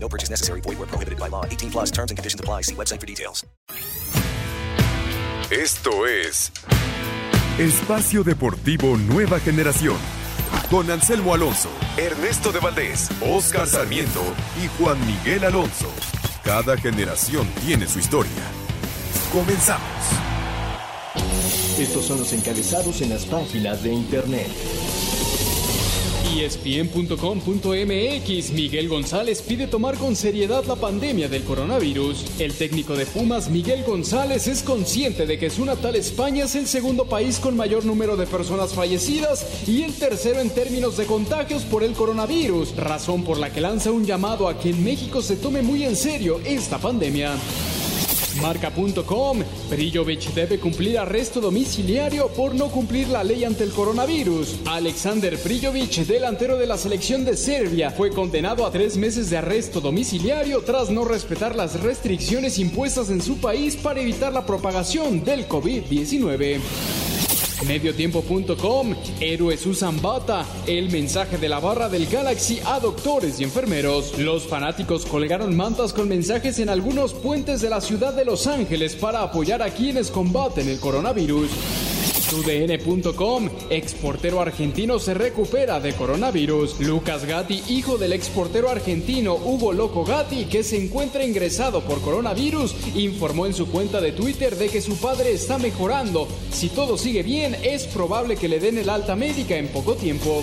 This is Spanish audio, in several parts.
No purchase necessary. Void where prohibited by law. 18 plus terms and conditions apply. See website for details. Esto es Espacio Deportivo Nueva Generación. Con Anselmo Alonso, Ernesto de Valdés, Oscar Sarmiento y Juan Miguel Alonso. Cada generación tiene su historia. Comenzamos. Estos son los encabezados en las páginas de internet. ESPN.com.mx Miguel González pide tomar con seriedad la pandemia del coronavirus. El técnico de Pumas, Miguel González, es consciente de que su natal España es el segundo país con mayor número de personas fallecidas y el tercero en términos de contagios por el coronavirus, razón por la que lanza un llamado a que en México se tome muy en serio esta pandemia. Marca.com. Brillovic debe cumplir arresto domiciliario por no cumplir la ley ante el coronavirus. Alexander Brillovic, delantero de la selección de Serbia, fue condenado a tres meses de arresto domiciliario tras no respetar las restricciones impuestas en su país para evitar la propagación del COVID-19. Mediotiempo.com, héroes usan bata, el mensaje de la barra del Galaxy a doctores y enfermeros. Los fanáticos colgaron mantas con mensajes en algunos puentes de la ciudad de Los Ángeles para apoyar a quienes combaten el coronavirus. TUDN.com, exportero argentino se recupera de coronavirus. Lucas Gatti, hijo del exportero argentino Hugo Loco Gatti, que se encuentra ingresado por coronavirus, informó en su cuenta de Twitter de que su padre está mejorando. Si todo sigue bien, es probable que le den el alta médica en poco tiempo.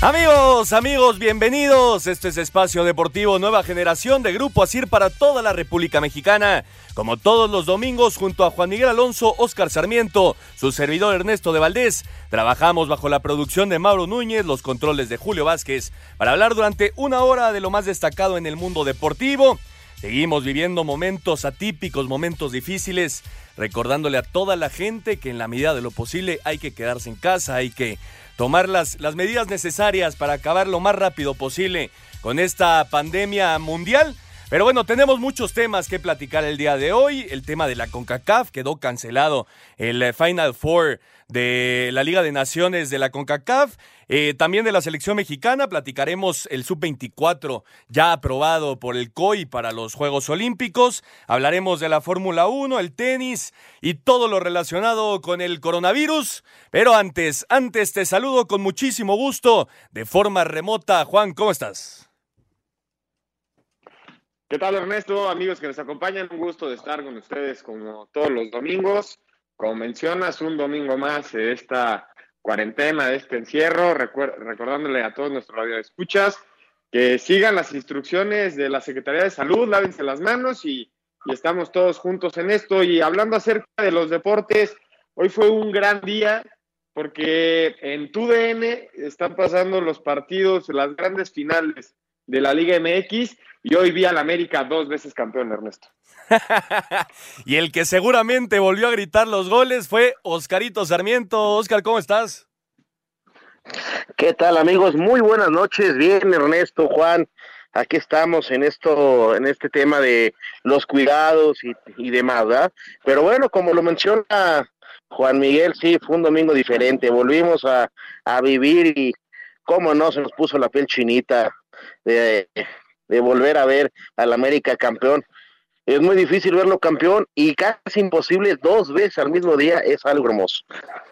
Amigos, amigos, bienvenidos. Esto es Espacio Deportivo Nueva Generación de Grupo Asir para toda la República Mexicana. Como todos los domingos, junto a Juan Miguel Alonso, Oscar Sarmiento, su servidor Ernesto de Valdés, trabajamos bajo la producción de Mauro Núñez, los controles de Julio Vázquez, para hablar durante una hora de lo más destacado en el mundo deportivo. Seguimos viviendo momentos atípicos, momentos difíciles, recordándole a toda la gente que en la medida de lo posible hay que quedarse en casa, hay que tomar las, las medidas necesarias para acabar lo más rápido posible con esta pandemia mundial. Pero bueno, tenemos muchos temas que platicar el día de hoy. El tema de la CONCACAF quedó cancelado. El eh, Final Four de la Liga de Naciones de la CONCACAF. Eh, también de la selección mexicana platicaremos el sub-24 ya aprobado por el COI para los Juegos Olímpicos. Hablaremos de la Fórmula 1, el tenis y todo lo relacionado con el coronavirus. Pero antes, antes te saludo con muchísimo gusto de forma remota. Juan, ¿cómo estás? ¿Qué tal Ernesto? Amigos que nos acompañan, un gusto de estar con ustedes como todos los domingos. Como mencionas, un domingo más de esta cuarentena, de este encierro, recordándole a todos nuestros radioescuchas que sigan las instrucciones de la Secretaría de Salud, lávense las manos y, estamos todos juntos en esto. Y hablando acerca de los deportes, hoy fue un gran día porque en TUDN están pasando los partidos, las grandes finales de la Liga MX y hoy vi al América dos veces campeón, Ernesto. y el que seguramente volvió a gritar los goles fue Oscarito Sarmiento. Oscar, ¿cómo estás? ¿Qué tal, amigos? Muy buenas noches. Bien, Ernesto, Juan. Aquí estamos en esto, en este tema de los cuidados y, demás, ¿verdad? Pero bueno, como lo menciona Juan Miguel, sí, fue un domingo diferente. Volvimos a, a vivir y cómo no se nos puso la piel chinita de, de volver a ver al América campeón. Es muy difícil verlo campeón y casi imposible dos veces al mismo día es algo hermoso.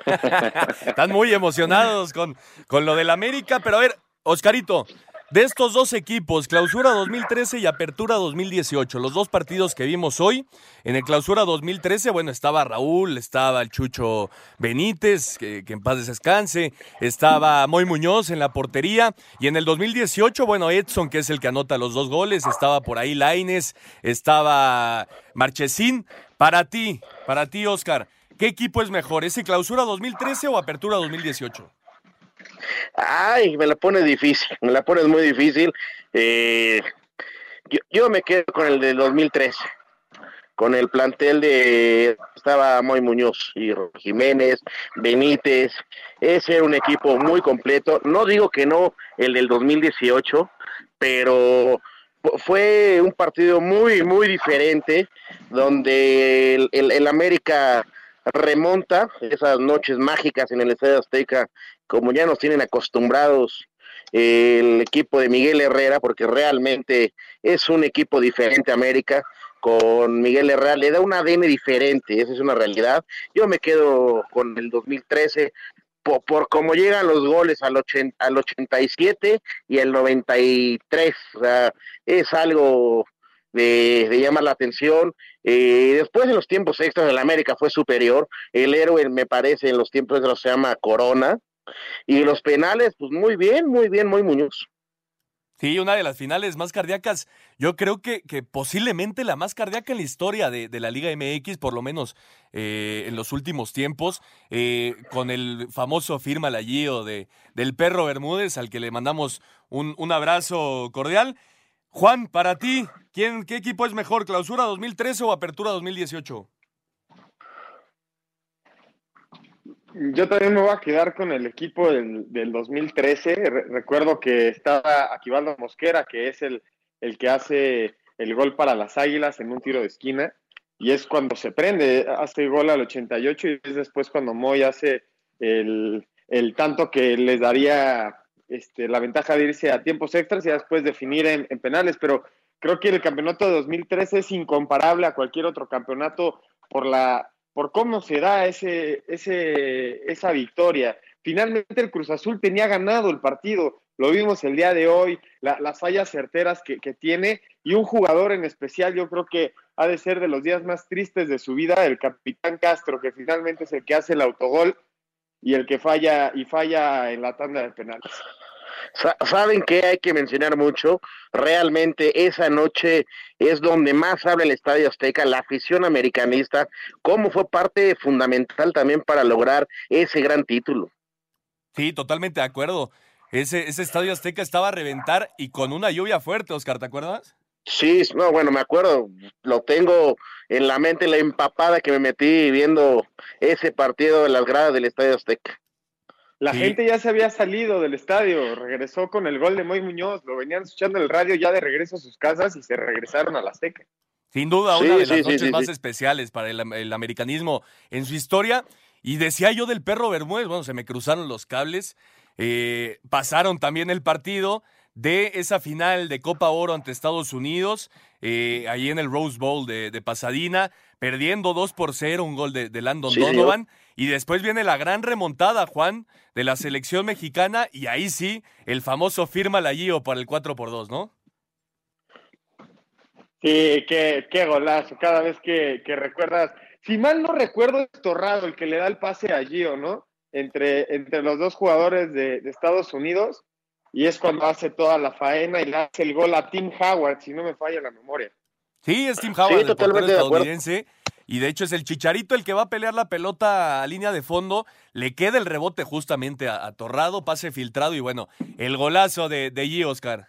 Están muy emocionados con, con lo del América, pero a ver, Oscarito, de estos dos equipos, Clausura 2013 y Apertura 2018, los dos partidos que vimos hoy, en el Clausura 2013, bueno, estaba Raúl, estaba el Chucho Benítez, que, en paz descanse, estaba Moy Muñoz en la portería, y en el 2018, bueno, Edson, que es el que anota los dos goles, estaba por ahí Laines, estaba Marchesín. Para ti, para ti, Oscar, ¿qué equipo es mejor, ese Clausura 2013 o Apertura 2018? Ay, me la pone difícil, me la pones muy difícil. Eh, yo, me quedo con el del 2013, con el plantel de estaba Moy Muñoz y Jiménez, Benítez. Ese era un equipo muy completo. No digo que no el del 2018, pero fue un partido muy, muy diferente, donde el, el América remonta esas noches mágicas en el Estadio Azteca como ya nos tienen acostumbrados el equipo de Miguel Herrera, porque realmente es un equipo diferente América, con Miguel Herrera le da un ADN diferente, esa es una realidad. Yo me quedo con el 2013 por, por cómo llegan los goles al, al 87 y el 93, o sea, es algo de, llamar la atención. Eh, después de los tiempos extras, el América fue superior. El héroe, me parece, en los tiempos extras se llama Corona. Y los penales, pues muy bien, muy bien, muy Muñoz. Sí, una de las finales más cardíacas, yo creo que, que posiblemente la más cardíaca en la historia de, la Liga MX, por lo menos eh, en los últimos tiempos, eh, con el famoso firma Gio de, del perro Bermúdez, al que le mandamos un, un abrazo cordial. Juan, para ti, ¿quién, ¿qué equipo es mejor, Clausura 2013 o Apertura 2018? Yo también me voy a quedar con el equipo del, 2013. recuerdo que estaba Aquivaldo Mosquera, que es el, el que hace el gol para las Águilas en un tiro de esquina. Y es cuando se prende, hace el gol al 88 y es después cuando Moy hace el, tanto que les daría este, la ventaja de irse a tiempos extras y después definir en penales. Pero creo que el campeonato de 2013 es incomparable a cualquier otro campeonato por la por cómo se da ese, ese, esa victoria. Finalmente el Cruz Azul tenía ganado el partido, lo vimos el día de hoy, las fallas certeras que, tiene y un jugador en especial yo creo que ha de ser de los días más tristes de su vida, el capitán Castro, que finalmente es el que hace el autogol y el que falla y falla en la tanda de penales. Saben que hay que mencionar mucho, realmente esa noche es donde más habla el Estadio Azteca, la afición americanista, cómo fue parte fundamental también para lograr ese gran título. Sí, totalmente de acuerdo. Ese, ese Estadio Azteca estaba a reventar y con una lluvia fuerte, Oscar, ¿te acuerdas? Sí, no, bueno, me acuerdo, lo tengo en la mente la empapada que me metí viendo ese partido de las gradas del Estadio Azteca. La gente ya se había salido del estadio, regresó con el gol de Moy Muñoz, lo venían escuchando en el radio ya de regreso a sus casas y se regresaron a la Azteca. Sin duda, una de las noches más especiales para el, americanismo en su historia. Y decía yo del perro Bermúdez, bueno, se me cruzaron los cables, eh, pasaron también el partido de esa final de Copa Oro ante Estados Unidos, eh, ahí en el Rose Bowl de, Pasadena, perdiendo 2 por 0, un gol de, Landon Donovan. Y después viene la gran remontada, Juan, de la selección mexicana, y ahí sí, el famoso firma la Gio para el 4 por 2 ¿no? Sí, qué, qué golazo. Cada vez que, recuerdas, si mal no recuerdo, es Torrado el que le da el pase a Gio, ¿no? Entre, entre los dos jugadores de, Estados Unidos, y es cuando hace toda la faena y le hace el gol a Tim Howard, si no me falla la memoria. Sí, es Tim Howard, el totalmente estadounidense y de hecho es el Chicharito el que va a pelear la pelota a línea de fondo, le queda el rebote justamente a, Torrado, pase filtrado y bueno, el golazo de, de G. Oscar.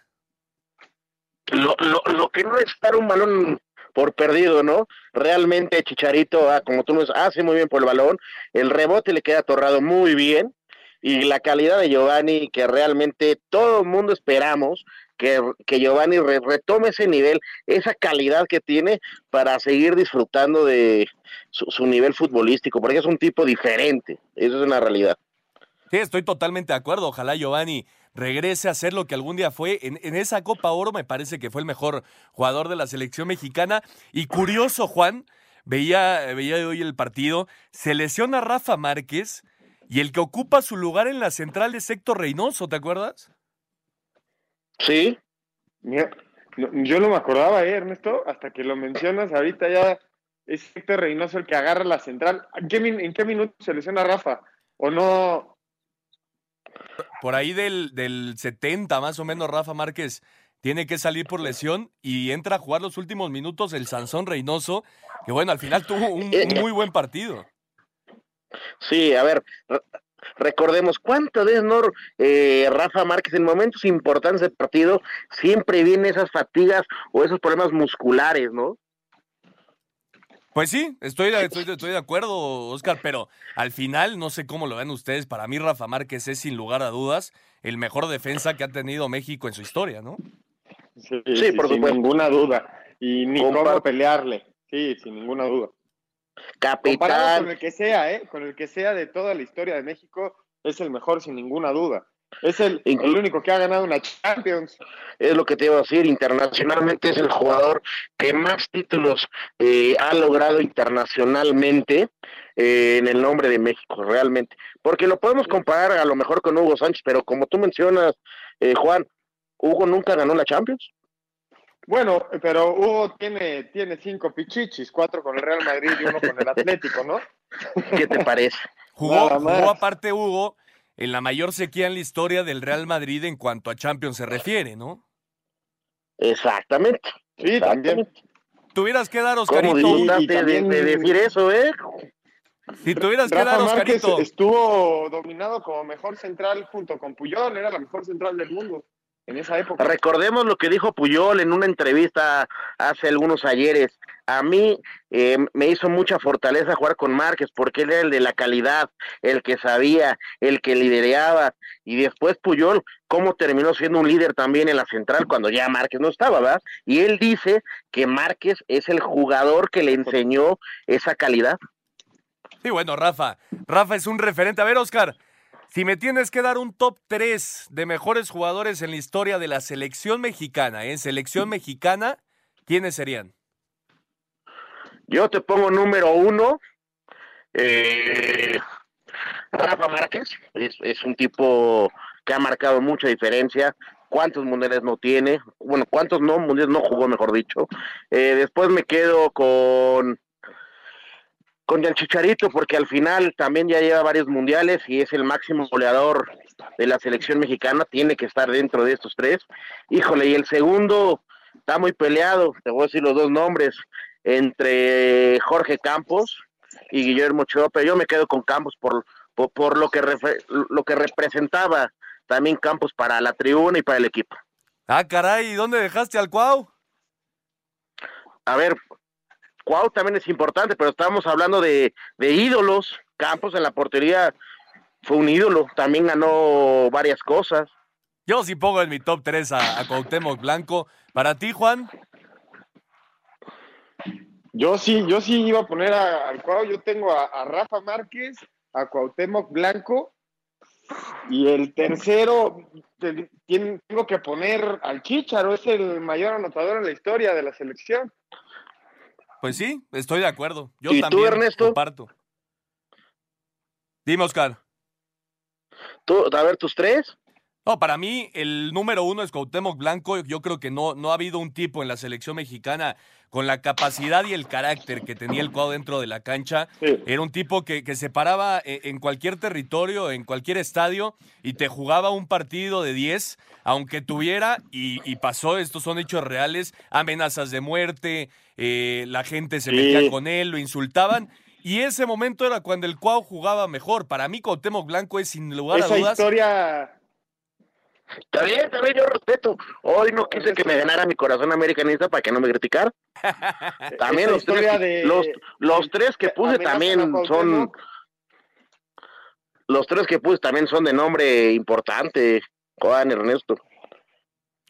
Lo, lo, que no es estar un balón por perdido, ¿no? Realmente Chicharito, ah, como tú nos hace muy bien por el balón, el rebote le queda Torrado muy bien, y la calidad de Giovanni que realmente todo el mundo esperamos que, que Giovanni retome ese nivel, esa calidad que tiene para seguir disfrutando de su, nivel futbolístico, porque es un tipo diferente, eso es una realidad. Sí, estoy totalmente de acuerdo. Ojalá Giovanni regrese a ser lo que algún día fue. En, en, esa Copa Oro me parece que fue el mejor jugador de la selección mexicana. Y curioso, Juan, veía, veía hoy el partido, se lesiona Rafa Márquez y el que ocupa su lugar en la central es Héctor Reynoso, ¿te acuerdas? Sí. Mira, yo no me acordaba, ¿eh, Ernesto? Hasta que lo mencionas, ahorita ya es Héctor Reynoso el que agarra la central. ¿En qué, en qué minuto se lesiona Rafa? ¿O no? Por ahí del, del 70 más o menos Rafa Márquez tiene que salir por lesión y entra a jugar los últimos minutos el Sansón Reynoso, que bueno, al final tuvo un, un muy buen partido. Sí, a ver, recordemos cuántas veces no eh, Rafa Márquez en momentos importantes del partido siempre viene esas fatigas o esos problemas musculares, ¿no? Pues sí, estoy de, estoy, de- estoy de acuerdo, Oscar, pero al final, no sé cómo lo ven ustedes, para mí Rafa Márquez es sin lugar a dudas el mejor defensa que ha tenido México en su historia, ¿no? Sí, Sí, por sin supuesto. ninguna duda. Y ni cómo pelearle. Sí, sin ninguna duda. Comparado Capitán, con el que sea, ¿eh? Con el que sea de toda la historia de México, es el mejor sin ninguna duda. Es el, el único que ha ganado una Champions. es lo que te iba a decir, internacionalmente es el jugador que más títulos eh, ha logrado internacionalmente eh, en el nombre de México, realmente. Porque lo podemos comparar a lo mejor con Hugo Sánchez, pero como tú mencionas, eh, Juan, Hugo nunca ganó la Champions. Bueno, pero Hugo tiene, tiene cinco pichichis, cuatro con el Real Madrid y uno con el Atlético, ¿no? ¿Qué te parece? Jugó, jugó aparte Hugo en la mayor sequía en la historia del Real Madrid en cuanto a Champions se refiere, ¿no? Exactamente. Sí, también. Tuvieras que dar, ¿Cómo Oscarito, y de, también- de decir eso, eh? si tuvieras que dar, Rafa Márquez Oscarito, estuvo dominado como mejor central junto con Puyol, era la mejor central del mundo en esa época. Recordemos lo que dijo Puyol en una entrevista hace algunos ayeres. A mí eh, me hizo mucha fortaleza jugar con Márquez porque él era el de la calidad, el que sabía, el que lidereaba. Y después Puyol, cómo terminó siendo un líder también en la central cuando ya Márquez no estaba, ¿verdad? Y él dice que Márquez es el jugador que le enseñó esa calidad. Sí, bueno, Rafa. Rafa es un referente. A ver, Oscar, si me tienes que dar un top 3 de mejores jugadores en la historia de la selección mexicana, ¿eh? selección mexicana, ¿quiénes serían? Yo te pongo número uno. eh, Rafa Márquez es, es un tipo que ha marcado mucha diferencia. ¿Cuántos mundiales no tiene? Bueno, ¿cuántos no mundiales no jugó, mejor dicho? Eh, después me quedo con con el Chicharito porque al final también ya lleva varios mundiales y es el máximo goleador de la selección mexicana, tiene que estar dentro de estos tres. Híjole, y el segundo está muy peleado, te voy a decir los dos nombres, entre Jorge Campos y Guillermo Ochoa, pero yo me quedo con Campos por, por, por lo, que lo que representaba también Campos para la tribuna y para el equipo. Ah, caray, ¿dónde dejaste al Cuau? A ver, Cuau también es importante, pero estamos hablando de, de ídolos. Campos en la portería fue un ídolo, también ganó varias cosas. Yo sí pongo en mi top 3 a, a Cuauhtémoc Blanco. Para ti, Juan, Yo sí, yo sí iba a poner a- al Cuau, yo tengo a, a Rafa Márquez, a Cuauhtémoc Blanco, y el tercero te- tengo que poner al Chicharo, es el mayor anotador en la historia de la selección. Pues sí, estoy de acuerdo. Yo ¿Y tú, también Ernesto? comparto. Dime, Oscar. Tú, a ver, tus tres. No, para mí el número uno es Cuauhtémoc Blanco. Yo creo que no, no ha habido un tipo en la selección mexicana con la capacidad y el carácter que tenía el Cuau dentro de la cancha. Sí. Era un tipo que, que se paraba e- en cualquier territorio, en cualquier estadio y te jugaba un partido de 10, aunque tuviera, y, y pasó, estos son hechos reales, amenazas de muerte, eh, la gente se Sí. metía con él, lo insultaban. Y ese momento era cuando el Cuau jugaba mejor. Para mí, Cuauhtémoc Blanco es sin lugar a Esa dudas historia, Está bien, está bien, yo respeto. Hoy no quise que me ganara mi corazón americanista para que no me criticara. También los tres, de- los, los tres que puse también son los tres que puse también son de nombre importante, Juan Ernesto.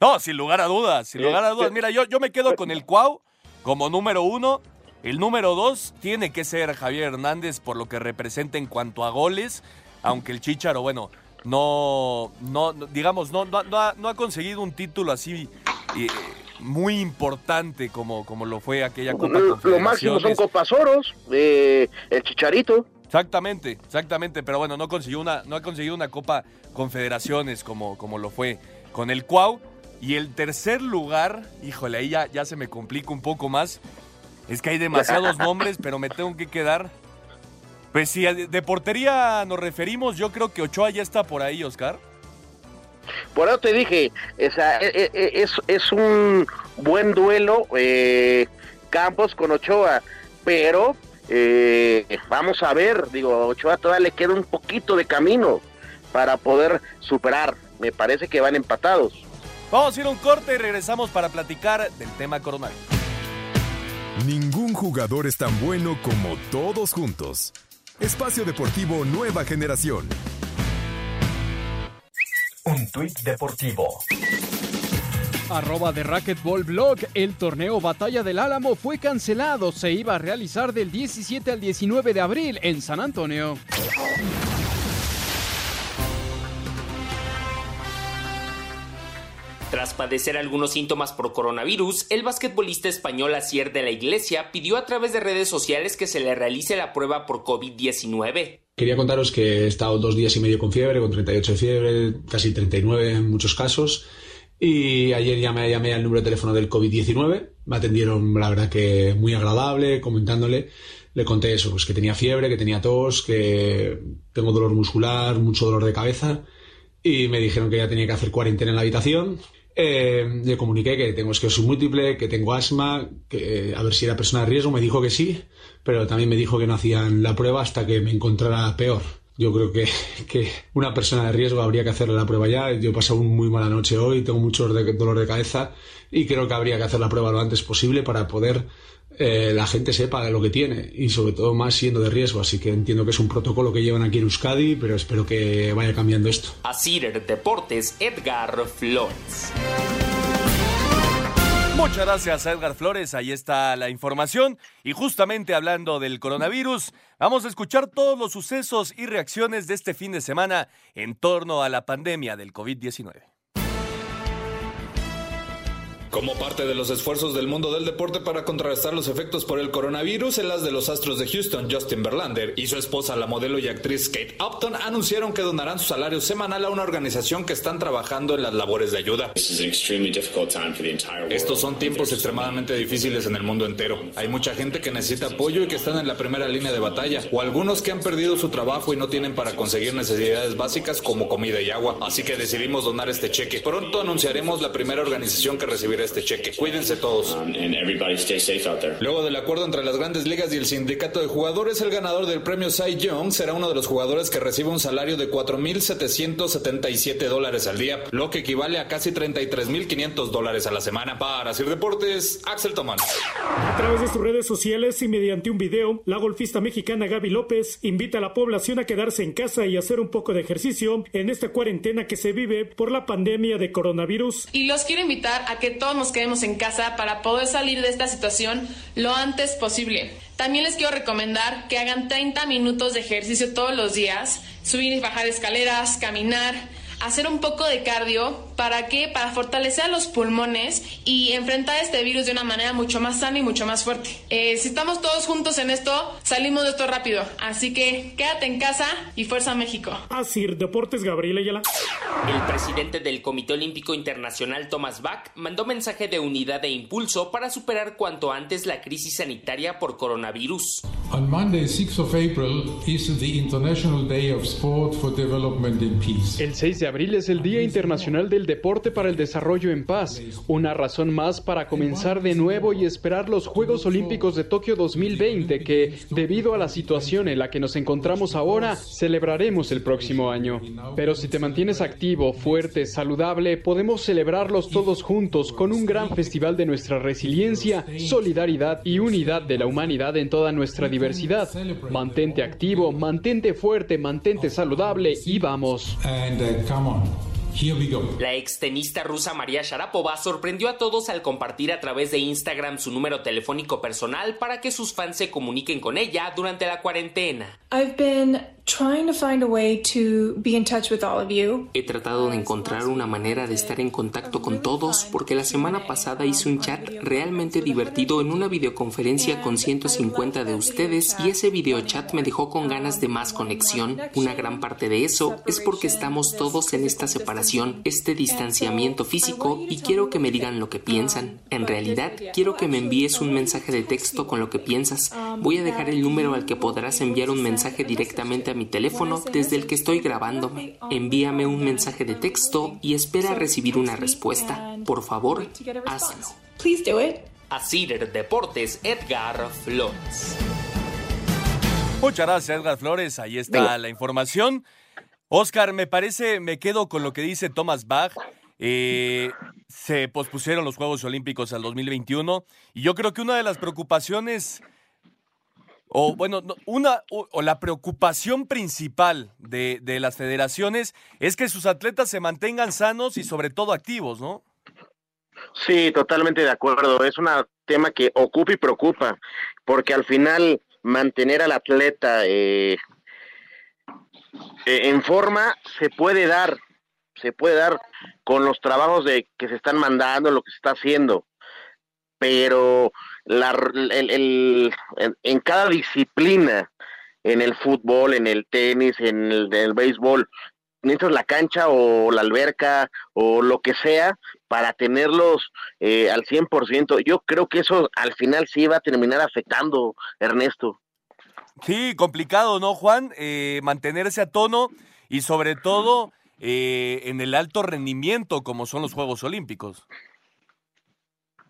No, sin lugar a dudas, sin lugar a dudas. Mira, yo, yo me quedo con el Cuau como número uno. El número dos tiene que ser Javier Hernández por lo que representa en cuanto a goles, aunque el Chícharo, bueno, no, no, digamos, no, no, no ha, no ha conseguido un título así eh, muy importante como, como lo fue aquella Copa Lo, lo máximo son. Copas Oros, eh, el Chicharito. Exactamente, exactamente, pero bueno, no consiguió una, no ha conseguido una Copa Confederaciones como, como lo fue con el Cuau. Y el tercer lugar, híjole, ahí ya, ya se me complica un poco más. Es que hay demasiados nombres, pero me tengo que quedar. Pues si de portería nos referimos, yo creo que Ochoa ya está por ahí, Oscar. Por eso te dije, esa, e, e, e, es, es un buen duelo eh, Campos con Ochoa, pero eh, vamos a ver, digo, Ochoa todavía le queda un poquito de camino para poder superar. Me parece que van empatados. Vamos a ir a un corte y regresamos para platicar del tema coronel. Ningún jugador es tan bueno como todos juntos. Espacio Deportivo Nueva Generación. Un tuit deportivo. Arroba de Racquetball Blog, el torneo Batalla del Álamo fue cancelado. Se iba a realizar del 17 al 19 de abril en San Antonio. Tras padecer algunos síntomas por coronavirus, el basquetbolista español Asier de la Iglesia pidió a través de redes sociales que se le realice la prueba por COVID-19. Quería contaros que he estado dos días y medio con fiebre, con 38 de fiebre, casi 39 en muchos casos. Y ayer llamé, llamé al número de teléfono del COVID-19. Me atendieron, la verdad, que muy agradable, comentándole. Le conté eso, pues que tenía fiebre, que tenía tos, que tengo dolor muscular, mucho dolor de cabeza. Y me dijeron que ya tenía que hacer cuarentena en la habitación. Eh, le comuniqué que tengo esclerosis múltiple, que tengo asma, que a ver si era persona de riesgo. Me dijo que sí, pero también me dijo que no hacían la prueba hasta que me encontrara peor. Yo creo que, que, una persona de riesgo habría que hacerle la prueba ya. Yo he pasado una muy mala noche hoy, tengo mucho dolor de cabeza y creo que habría que hacer la prueba lo antes posible para poder eh, la gente sepa lo que tiene y sobre todo más siendo de riesgo. Así que entiendo que es un protocolo que llevan aquí en Euskadi, pero espero que vaya cambiando esto. Así Deportes, Edgar Flores. Muchas gracias a Edgar Flores, ahí está la información. Y justamente hablando del coronavirus, vamos a escuchar todos los sucesos y reacciones de este fin de semana en torno a la pandemia del COVID-19. Como parte de los esfuerzos del mundo del deporte para contrarrestar los efectos por el coronavirus, el as de los Astros de Houston, Justin Verlander, y su esposa, la modelo y actriz Kate Upton, anunciaron que donarán su salario semanal a una organización que están trabajando en las labores de ayuda. Estos son tiempos extremadamente difíciles en el mundo entero. Hay mucha gente que necesita apoyo y que están en la primera línea de batalla, o algunos que han perdido su trabajo y no tienen para conseguir necesidades básicas como comida y agua. Así que decidimos donar este cheque. Pronto anunciaremos la primera organización que recibirá este cheque. Cuídense todos. Um, Luego del acuerdo entre las grandes ligas y el sindicato de jugadores, el ganador del premio Cy Young será uno de los jugadores que recibe un salario de 4.777 dólares al día, lo que equivale a casi 33.500 dólares a la semana. Para hacer deportes, Axel Tomán. A través de sus redes sociales y mediante un video, la golfista mexicana Gaby López invita a la población a quedarse en casa y hacer un poco de ejercicio en esta cuarentena que se vive por la pandemia de coronavirus. Y los quiero invitar a que todos nos quedemos en casa para poder salir de esta situación lo antes posible. También les quiero recomendar que hagan 30 minutos de ejercicio todos los días, subir y bajar escaleras, caminar, hacer un poco de cardio. ¿Para qué? Para fortalecer los pulmones y enfrentar este virus de una manera mucho más sana y mucho más fuerte. Eh, si estamos todos juntos en esto, salimos de esto rápido. Así que quédate en casa y fuerza México. Así, Deportes Gabriel Ayala. El presidente del Comité Olímpico Internacional, Thomas Bach, mandó mensaje de unidad e impulso para superar cuanto antes la crisis sanitaria por coronavirus. On Monday, 6 of April, is the International Day of Sport for Development and Peace. El 6 de abril es el Día Internacional del Deporte para el Desarrollo en Paz, una razón más para comenzar de nuevo y esperar los Juegos Olímpicos de Tokio 2020 que, debido a la situación en la que nos encontramos ahora, celebraremos el próximo año. Pero si te mantienes activo, fuerte, saludable, podemos celebrarlos todos juntos con un gran festival de nuestra resiliencia, solidaridad y unidad de la humanidad en toda nuestra diversidad. Mantente activo, mantente fuerte, mantente saludable y vamos. La extenista rusa María Sharapova sorprendió a todos al compartir a través de Instagram su número telefónico personal para que sus fans se comuniquen con ella durante la cuarentena. Find a way to be in touch with all of you. He tratado de encontrar una manera de estar en contacto con todos porque la semana pasada hice un chat realmente divertido en una videoconferencia con 150 de ustedes y ese videochat me dejó con ganas de más conexión. Una gran parte de eso es porque estamos todos en esta separación, este distanciamiento físico y quiero que me digan lo que piensan. En realidad, quiero que me envíes un mensaje de texto con lo que piensas. Voy a dejar el número al que podrás enviar un mensaje directamente a mi teléfono desde el que estoy grabándome. Envíame un mensaje de texto y espera recibir una respuesta. Por favor, hazlo. Please do it. Cider Deportes, Edgar Flores. Muchas gracias, Edgar Flores. Ahí está la información. Oscar, me parece, me quedo con lo que dice Thomas Bach. Eh, se pospusieron los Juegos Olímpicos al 2021 y yo creo que una de las preocupaciones o bueno, una o, la preocupación principal de, de, las federaciones es que sus atletas se mantengan sanos y sobre todo activos, ¿no? Sí, totalmente de acuerdo. Es un tema que ocupa y preocupa, porque al final mantener al atleta eh, eh, en forma se puede dar, se puede dar con los trabajos de que se están mandando, lo que se está haciendo, pero la, el, en cada disciplina, en el fútbol, en el tenis, en el, béisbol, necesitas la cancha o la alberca o lo que sea para tenerlos eh, al 100%. Yo creo que eso al final sí va a terminar afectando, Ernesto. Sí, complicado, ¿no, Juan? Eh, mantenerse a tono y sobre todo eh, en el alto rendimiento como son los Juegos Olímpicos.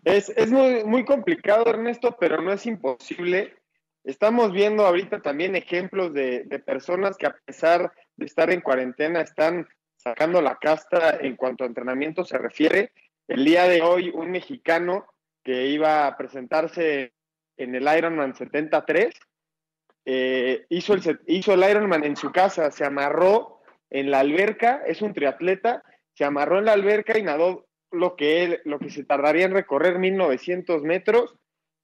Es, es muy, muy complicado, Ernesto, pero no es imposible. Estamos viendo ahorita también ejemplos de, de, personas que a pesar de estar en cuarentena están sacando la casta en cuanto a entrenamiento se refiere. El día de hoy un mexicano que iba a presentarse en el Ironman 73 eh, hizo, el, hizo el Ironman en su casa, se amarró en la alberca, es un triatleta, se amarró en la alberca y nadó lo que, él, lo que se tardaría en recorrer 1900 metros,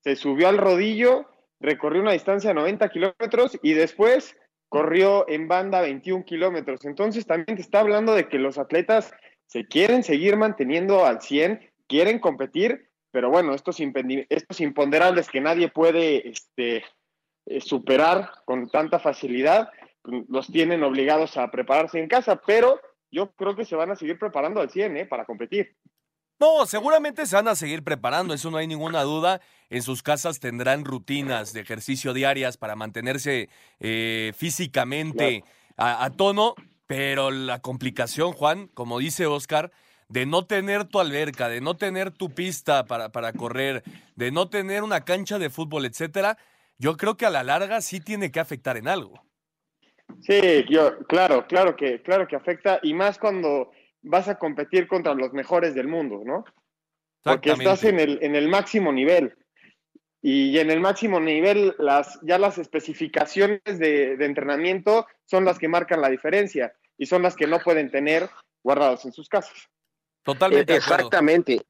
se subió al rodillo, recorrió una distancia de 90 kilómetros y después corrió en banda 21 kilómetros. Entonces también te está hablando de que los atletas se quieren seguir manteniendo al 100, quieren competir, pero bueno, estos, imponderables que nadie puede este, eh, superar con tanta facilidad, los tienen obligados a prepararse en casa, pero yo creo que se van a seguir preparando al 100 ¿eh? para competir. No, seguramente se van a seguir preparando, eso no hay ninguna duda. En sus casas tendrán rutinas de ejercicio diarias para mantenerse eh, físicamente a, tono, pero la complicación, Juan, como dice Oscar, de no tener tu alberca, de no tener tu pista para, para correr, de no tener una cancha de fútbol, etcétera, yo creo que a la larga sí tiene que afectar en algo. Sí, yo, claro, claro que, claro que afecta, y más cuando vas a competir contra los mejores del mundo, ¿no? Porque estás en el, en el máximo nivel. Y en el máximo nivel, las, ya las especificaciones de, de entrenamiento son las que marcan la diferencia y son las que no pueden tener guardados en sus casas. Totalmente. Exactamente.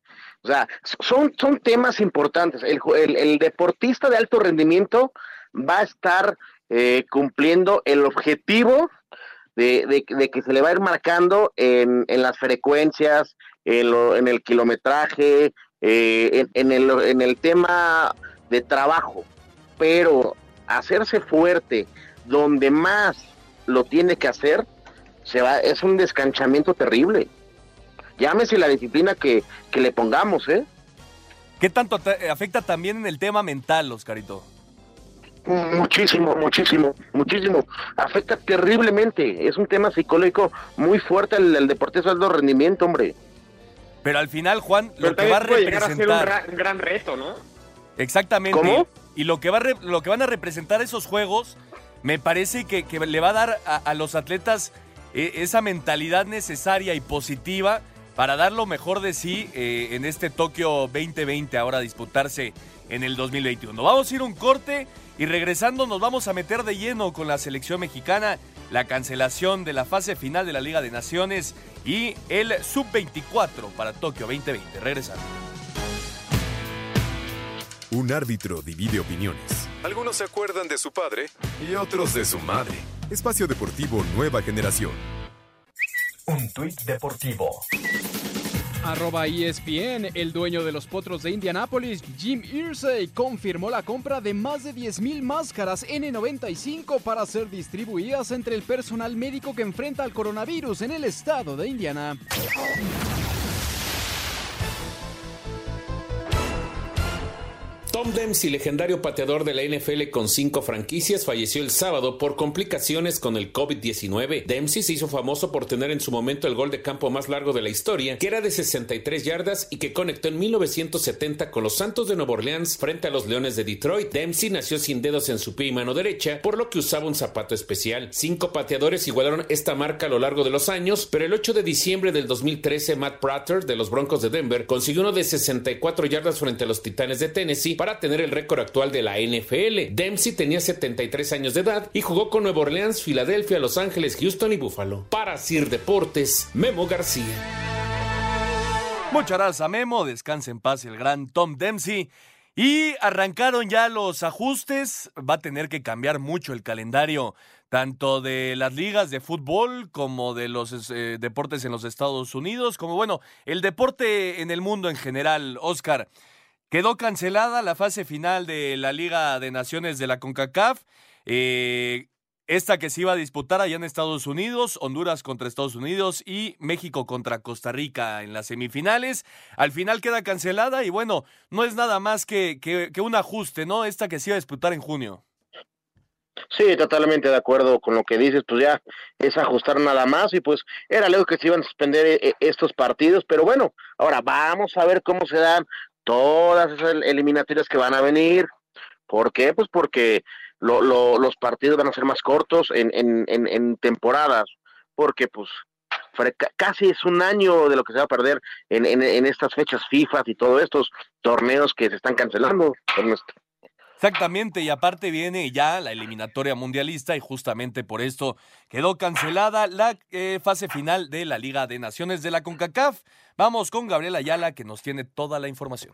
O sea, son, son temas importantes. El, el, deportista de alto rendimiento va a estar eh, cumpliendo el objetivo de, de, que se le va a ir marcando en, en las frecuencias, en, lo, en el kilometraje, eh, en, el, en el tema de trabajo. Pero hacerse fuerte donde más lo tiene que hacer, se va, es un descanchamiento terrible. Llámese la disciplina que, que le pongamos, ¿eh? ¿Qué tanto afecta también en el tema mental, Oscarito? Muchísimo, muchísimo, muchísimo. Afecta terriblemente. Es un tema psicológico muy fuerte el, el deportista de alto rendimiento, hombre. Pero al final, Juan, lo que va a representar. un gran, reto, ¿no? Exactamente. ¿Cómo? Y lo que, va lo que van a representar esos juegos, me parece que, que le va a dar a, a los atletas eh, esa mentalidad necesaria y positiva para dar lo mejor de sí eh, en este Tokio 2020, ahora a disputarse en el 2021. Vamos a ir un corte y regresando nos vamos a meter de lleno con la selección mexicana, la cancelación de la fase final de la Liga de Naciones y el Sub-24 para Tokio 2020. Regresando. Un árbitro divide opiniones. Algunos se acuerdan de su padre y otros de su madre. Espacio Deportivo Nueva Generación. Un tuit deportivo. Arroba ESPN, el dueño de los Potros de Indianápolis, Jim Irsay, confirmó la compra de más de 10.000 máscaras N95 para ser distribuidas entre el personal médico que enfrenta al coronavirus en el estado de Indiana. Tom Dempsey, legendario pateador de la NFL con cinco franquicias, falleció el sábado por complicaciones con el COVID-19. Dempsey se hizo famoso por tener en su momento el gol de campo más largo de la historia, que era de 63 yardas y que conectó en 1970 con los Santos de Nueva Orleans frente a los Leones de Detroit. Dempsey nació sin dedos en su pie y mano derecha, por lo que usaba un zapato especial. Cinco pateadores igualaron esta marca a lo largo de los años, pero el 8 de diciembre del 2013, Matt Prater de los Broncos de Denver consiguió uno de 64 yardas frente a los Titanes de Tennessee para tener el récord actual de la NFL. Dempsey tenía 73 años de edad y jugó con Nueva Orleans, Filadelfia, Los Ángeles, Houston y Buffalo. Para Sir Deportes, Memo García. Muchas gracias a Memo, descanse en paz el gran Tom Dempsey. Y arrancaron ya los ajustes, va a tener que cambiar mucho el calendario, tanto de las ligas de fútbol como de los eh, deportes en los Estados Unidos, como bueno, el deporte en el mundo en general, Oscar. Quedó cancelada la fase final de la Liga de Naciones de la CONCACAF. Eh, esta que se iba a disputar allá en Estados Unidos, Honduras contra Estados Unidos y México contra Costa Rica en las semifinales. Al final queda cancelada y bueno, no es nada más que, que, un ajuste, ¿no? Esta que se iba a disputar en junio. Sí, totalmente de acuerdo con lo que dices, pues ya es ajustar nada más y pues era luego que se iban a suspender eh, estos partidos, pero bueno, ahora vamos a ver cómo se dan todas esas eliminatorias que van a venir. ¿Por qué? Pues porque lo, lo, los partidos van a ser más cortos en, en, en, temporadas, porque pues casi es un año de lo que se va a perder en, en, en estas fechas FIFA y todos estos torneos que se están cancelando. Ernesto. Exactamente, y aparte viene ya la eliminatoria mundialista y justamente por esto quedó cancelada la eh, fase final de la Liga de Naciones de la CONCACAF. Vamos con Gabriela Ayala que nos tiene toda la información.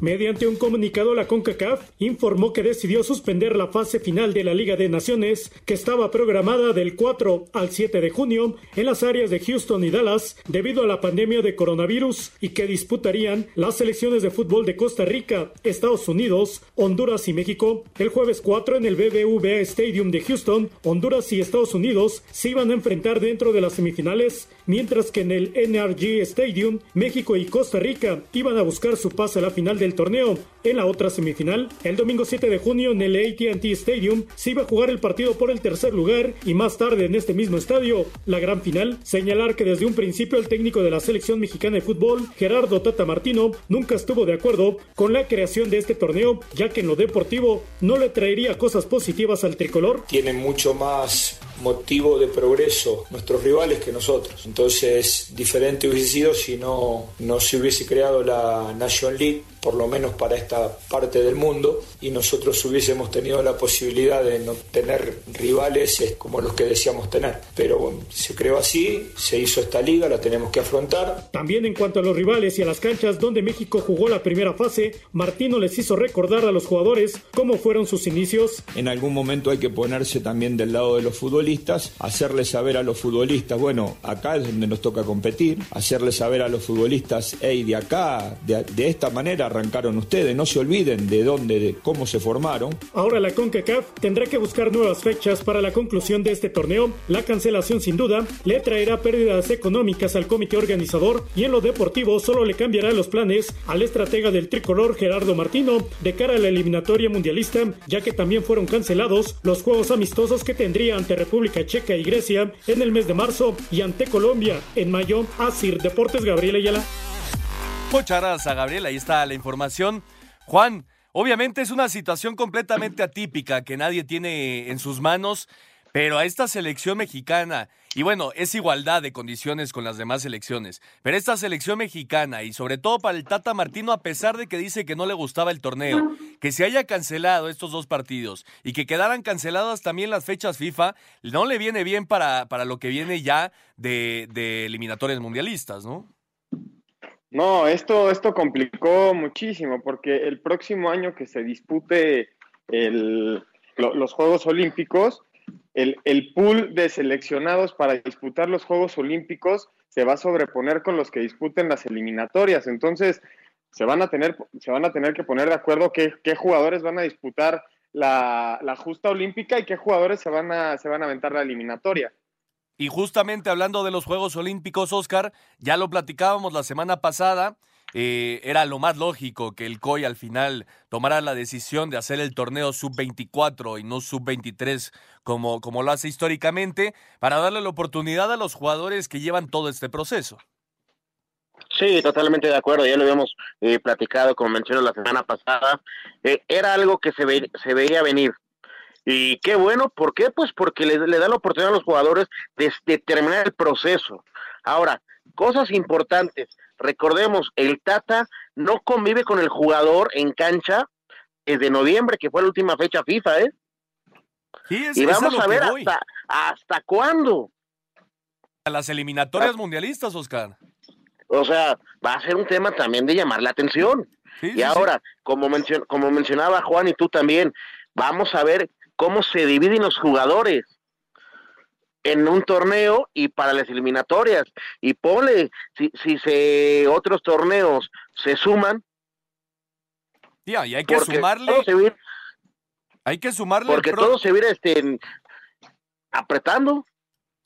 Mediante un comunicado, la CONCACAF informó que decidió suspender la fase final de la Liga de Naciones, que estaba programada del 4 al 7 de junio en las áreas de Houston y Dallas, debido a la pandemia de coronavirus, y que disputarían las selecciones de fútbol de Costa Rica, Estados Unidos, Honduras y México. El jueves 4 en el BBVA Stadium de Houston, Honduras y Estados Unidos se iban a enfrentar dentro de las semifinales, mientras que en el NRG Stadium, México y Costa Rica iban a buscar su pase a la final del torneo. En la otra semifinal, el domingo 7 de junio en el ATT Stadium se iba a jugar el partido por el tercer lugar y más tarde en este mismo estadio, la gran final, señalar que desde un principio el técnico de la selección mexicana de fútbol, Gerardo Tata Martino, nunca estuvo de acuerdo con la creación de este torneo, ya que en lo deportivo no le traería cosas positivas al tricolor. Tiene mucho más motivo de progreso nuestros rivales que nosotros. Entonces, diferente hubiese sido si no, no se hubiese creado la Nation League, por lo menos para esta parte del mundo, y nosotros hubiésemos tenido la posibilidad de no tener rivales como los que deseamos tener. Pero bueno, se creó así, se hizo esta liga, la tenemos que afrontar. También en cuanto a los rivales y a las canchas donde México jugó la primera fase, Martino les hizo recordar a los jugadores cómo fueron sus inicios. En algún momento hay que ponerse también del lado de los futbolistas, hacerles saber a los futbolistas, bueno, acá es donde nos toca competir, hacerles saber a los futbolistas, hey, de acá, de, de esta manera arrancaron ustedes, no se olviden de dónde, de cómo se formaron. Ahora la CONCACAF tendrá que buscar nuevas fechas para la conclusión de este torneo. La cancelación sin duda le traerá pérdidas económicas al comité organizador y en lo deportivo solo le cambiará los planes al estratega del tricolor Gerardo Martino de cara a la eliminatoria mundialista, ya que también fueron cancelados los juegos amistosos que tendría ante República Checa y Grecia en el mes de marzo y ante Colombia en mayo. Asir Deportes Gabriel Ayala. Muchas gracias a Gabriel, ahí está la información. Juan, obviamente es una situación completamente atípica que nadie tiene en sus manos, pero a esta selección mexicana, y bueno, es igualdad de condiciones con las demás selecciones, pero esta selección mexicana, y sobre todo para el Tata Martino, a pesar de que dice que no le gustaba el torneo, que se haya cancelado estos dos partidos y que quedaran canceladas también las fechas FIFA, no le viene bien para, para lo que viene ya de, de eliminatorias mundialistas, ¿no? No, esto, esto complicó muchísimo porque el próximo año que se dispute el, los Juegos Olímpicos, el, el pool de seleccionados para disputar los Juegos Olímpicos se va a sobreponer con los que disputen las eliminatorias. Entonces, se van a tener, se van a tener que poner de acuerdo qué, qué jugadores van a disputar la, la, justa olímpica y qué jugadores se van a, se van a aventar la eliminatoria. Y justamente hablando de los Juegos Olímpicos, Oscar, ya lo platicábamos la semana pasada. Eh, era lo más lógico que el COI al final tomara la decisión de hacer el torneo sub-24 y no sub-23 como, como lo hace históricamente, para darle la oportunidad a los jugadores que llevan todo este proceso. Sí, totalmente de acuerdo, ya lo habíamos eh, platicado, como mencioné la semana pasada, eh, era algo que se, ve, se veía venir, y qué bueno, ¿por qué? Pues porque le, da la oportunidad a los jugadores de, terminar el proceso. Ahora, cosas importantes. Recordemos, el Tata no convive con el jugador en cancha desde noviembre, que fue la última fecha FIFA, ¿eh? y vamos a ver hasta, hasta cuándo. A las eliminatorias ah. mundialistas, Oscar. O sea, va a ser un tema también de llamar la atención. y ahora, como, como mencionaba Juan y tú también, vamos a ver cómo se dividen los jugadores en un torneo y para las eliminatorias. Y ponle, si, si se otros torneos se suman. Ya, y hay que sumarle. hay que sumarle. Porque todo se viene este, apretando.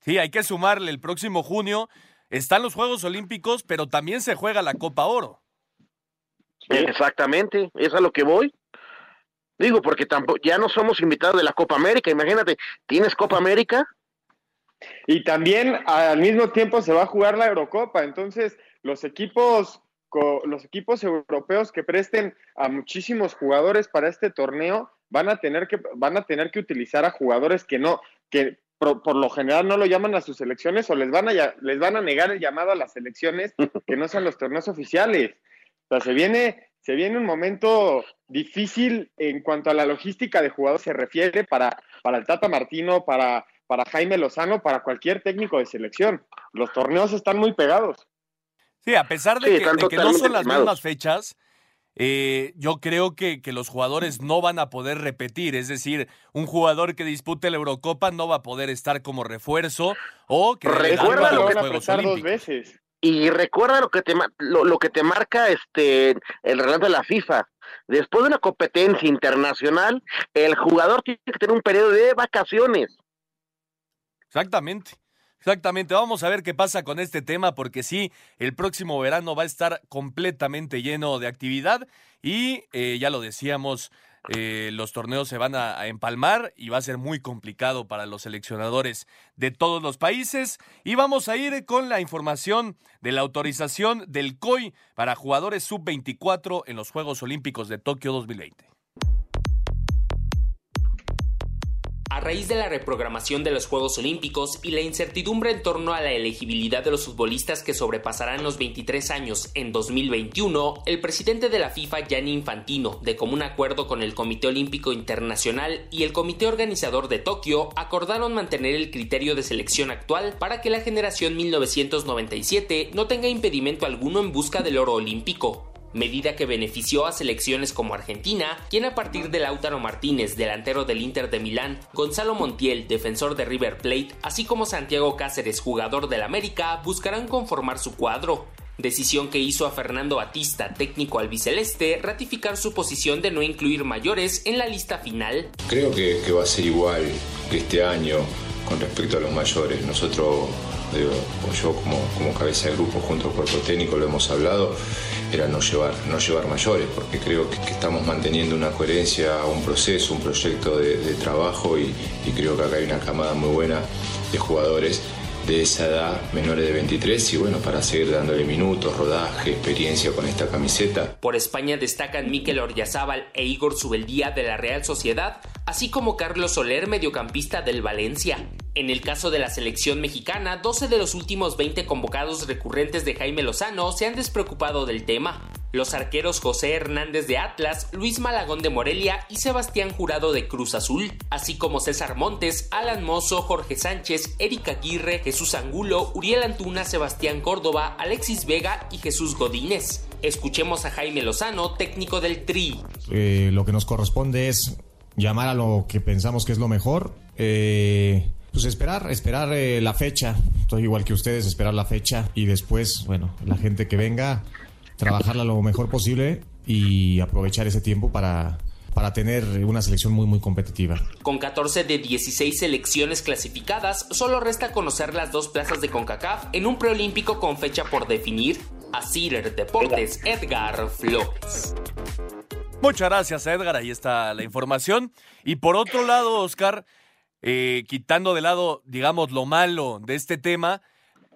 Sí, hay que sumarle el próximo junio. Están los Juegos Olímpicos, pero también se juega la Copa Oro. Exactamente, es a lo que voy. Digo, porque tampoco, ya no somos invitados de la Copa América, imagínate, ¿tienes Copa América? Y también al mismo tiempo se va a jugar la Eurocopa, entonces los equipos los equipos europeos que presten a muchísimos jugadores para este torneo van a tener que van a tener que utilizar a jugadores que no que por, por, lo general no lo llaman a sus selecciones o les van a les van a negar el llamado a las selecciones que no sean los torneos oficiales. O sea, se viene se viene un momento difícil en cuanto a la logística de jugadores se refiere para, para el Tata Martino, para, para Jaime Lozano, para cualquier técnico de selección. Los torneos están muy pegados. Sí, a pesar de, que, no son las mismas fechas, eh, yo creo que, que, los jugadores no van a poder repetir. Es decir, un jugador que dispute la Eurocopa no va a poder estar como refuerzo o que recuerda lo que dos veces. Y recuerda lo que te lo, que te marca este el relato de la FIFA. Después de una competencia internacional, el jugador tiene que tener un periodo de vacaciones. Exactamente. Exactamente, vamos a ver qué pasa con este tema porque sí, el próximo verano va a estar completamente lleno de actividad y eh, ya lo decíamos, eh, los torneos se van a, empalmar y va a ser muy complicado para los seleccionadores de todos los países. Y vamos a ir con la información de la autorización del COI para jugadores sub-24 en los Juegos Olímpicos de Tokio 2020. A raíz de la reprogramación de los Juegos Olímpicos y la incertidumbre en torno a la elegibilidad de los futbolistas que sobrepasarán los 23 años en 2021, el presidente de la FIFA, Gianni Infantino, de común acuerdo con el Comité Olímpico Internacional y el Comité Organizador de Tokio, acordaron mantener el criterio de selección actual para que la generación 1997 no tenga impedimento alguno en busca del oro olímpico medida que benefició a selecciones como Argentina, quien a partir de Lautaro Martínez, delantero del Inter de Milán, Gonzalo Montiel, defensor de River Plate, así como Santiago Cáceres, jugador del América, buscarán conformar su cuadro. Decisión que hizo a Fernando Batista, técnico albiceleste, ratificar su posición de no incluir mayores en la lista final. Creo que, va a ser igual que este año con respecto a los mayores. Nosotros, yo como, como cabeza de grupo junto al cuerpo técnico lo hemos hablado era no llevar, no llevar mayores, porque creo que, estamos manteniendo una coherencia, un proceso, un proyecto de, trabajo y, y, creo que acá hay una camada muy buena de jugadores de esa edad, menores de 23, y bueno, para seguir dándole minutos, rodaje, experiencia con esta camiseta. Por España destacan Miquel Oryazábal e Igor Subeldía de la Real Sociedad, así como Carlos Soler, mediocampista del Valencia. En el caso de la selección mexicana, 12 de los últimos 20 convocados recurrentes de Jaime Lozano se han despreocupado del tema. Los arqueros José Hernández de Atlas, Luis Malagón de Morelia y Sebastián Jurado de Cruz Azul, así como César Montes, Alan Mozo, Jorge Sánchez, Erika Aguirre, Jesús Angulo, Uriel Antuna, Sebastián Córdoba, Alexis Vega y Jesús Godínez. Escuchemos a Jaime Lozano, técnico del TRI. Eh, lo que nos corresponde es llamar a lo que pensamos que es lo mejor. Eh, pues esperar, esperar eh, la fecha. Estoy igual que ustedes, esperar la fecha y después, bueno, la gente que venga, trabajarla lo mejor posible y aprovechar ese tiempo para, para tener una selección muy muy competitiva. Con 14 de 16 selecciones clasificadas, solo resta conocer las dos plazas de CONCACAF en un preolímpico con fecha por definir. A Cider Deportes, Edgar Flores. Muchas gracias, Edgar. Ahí está la información. Y por otro lado, Oscar, eh, quitando de lado, digamos, lo malo de este tema,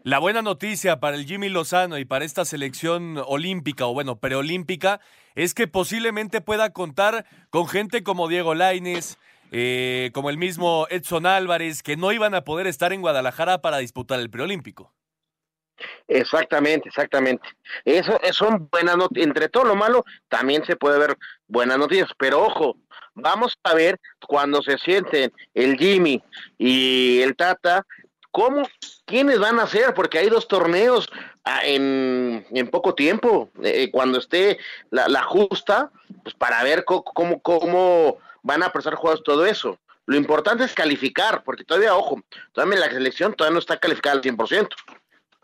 la buena noticia para el Jimmy Lozano y para esta selección olímpica, o bueno, preolímpica, es que posiblemente pueda contar con gente como Diego Laines, eh, como el mismo Edson Álvarez, que no iban a poder estar en Guadalajara para disputar el preolímpico. Exactamente, exactamente. Eso, son buenas noticias. Entre todo lo malo, también se puede ver buenas noticias. Pero ojo, vamos a ver cuando se sienten el Jimmy y el Tata, cómo, quiénes van a ser, porque hay dos torneos ah, en, en poco tiempo. Eh, cuando esté la, la, justa, pues para ver cómo, cómo, van a prestar juegos todo eso. Lo importante es calificar, porque todavía, ojo, todavía la selección todavía no está calificada al 100%.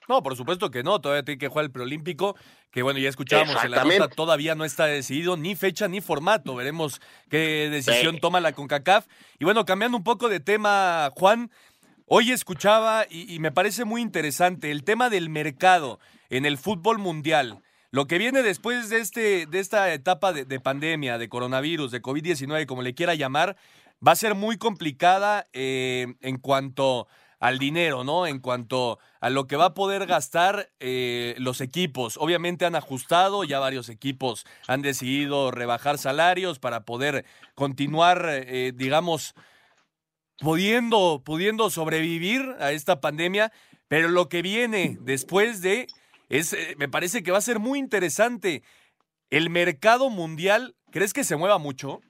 No, por supuesto que no, todavía tiene que jugar el preolímpico, que bueno, ya escuchábamos en la nota, todavía no está decidido ni fecha ni formato, veremos qué decisión toma la CONCACAF. Y bueno, cambiando un poco de tema, Juan, hoy escuchaba y, me parece muy interesante el tema del mercado en el fútbol mundial. Lo que viene después de, este, de esta etapa de, de pandemia, de coronavirus, de COVID-19, como le quiera llamar, va a ser muy complicada eh, en cuanto al dinero, ¿no? En cuanto a lo que va a poder gastar eh, los equipos. Obviamente han ajustado, ya varios equipos han decidido rebajar salarios para poder continuar, eh, digamos, pudiendo, pudiendo sobrevivir a esta pandemia, pero lo que viene después de, es, eh, me parece que va a ser muy interesante. El mercado mundial, ¿crees que se mueva mucho?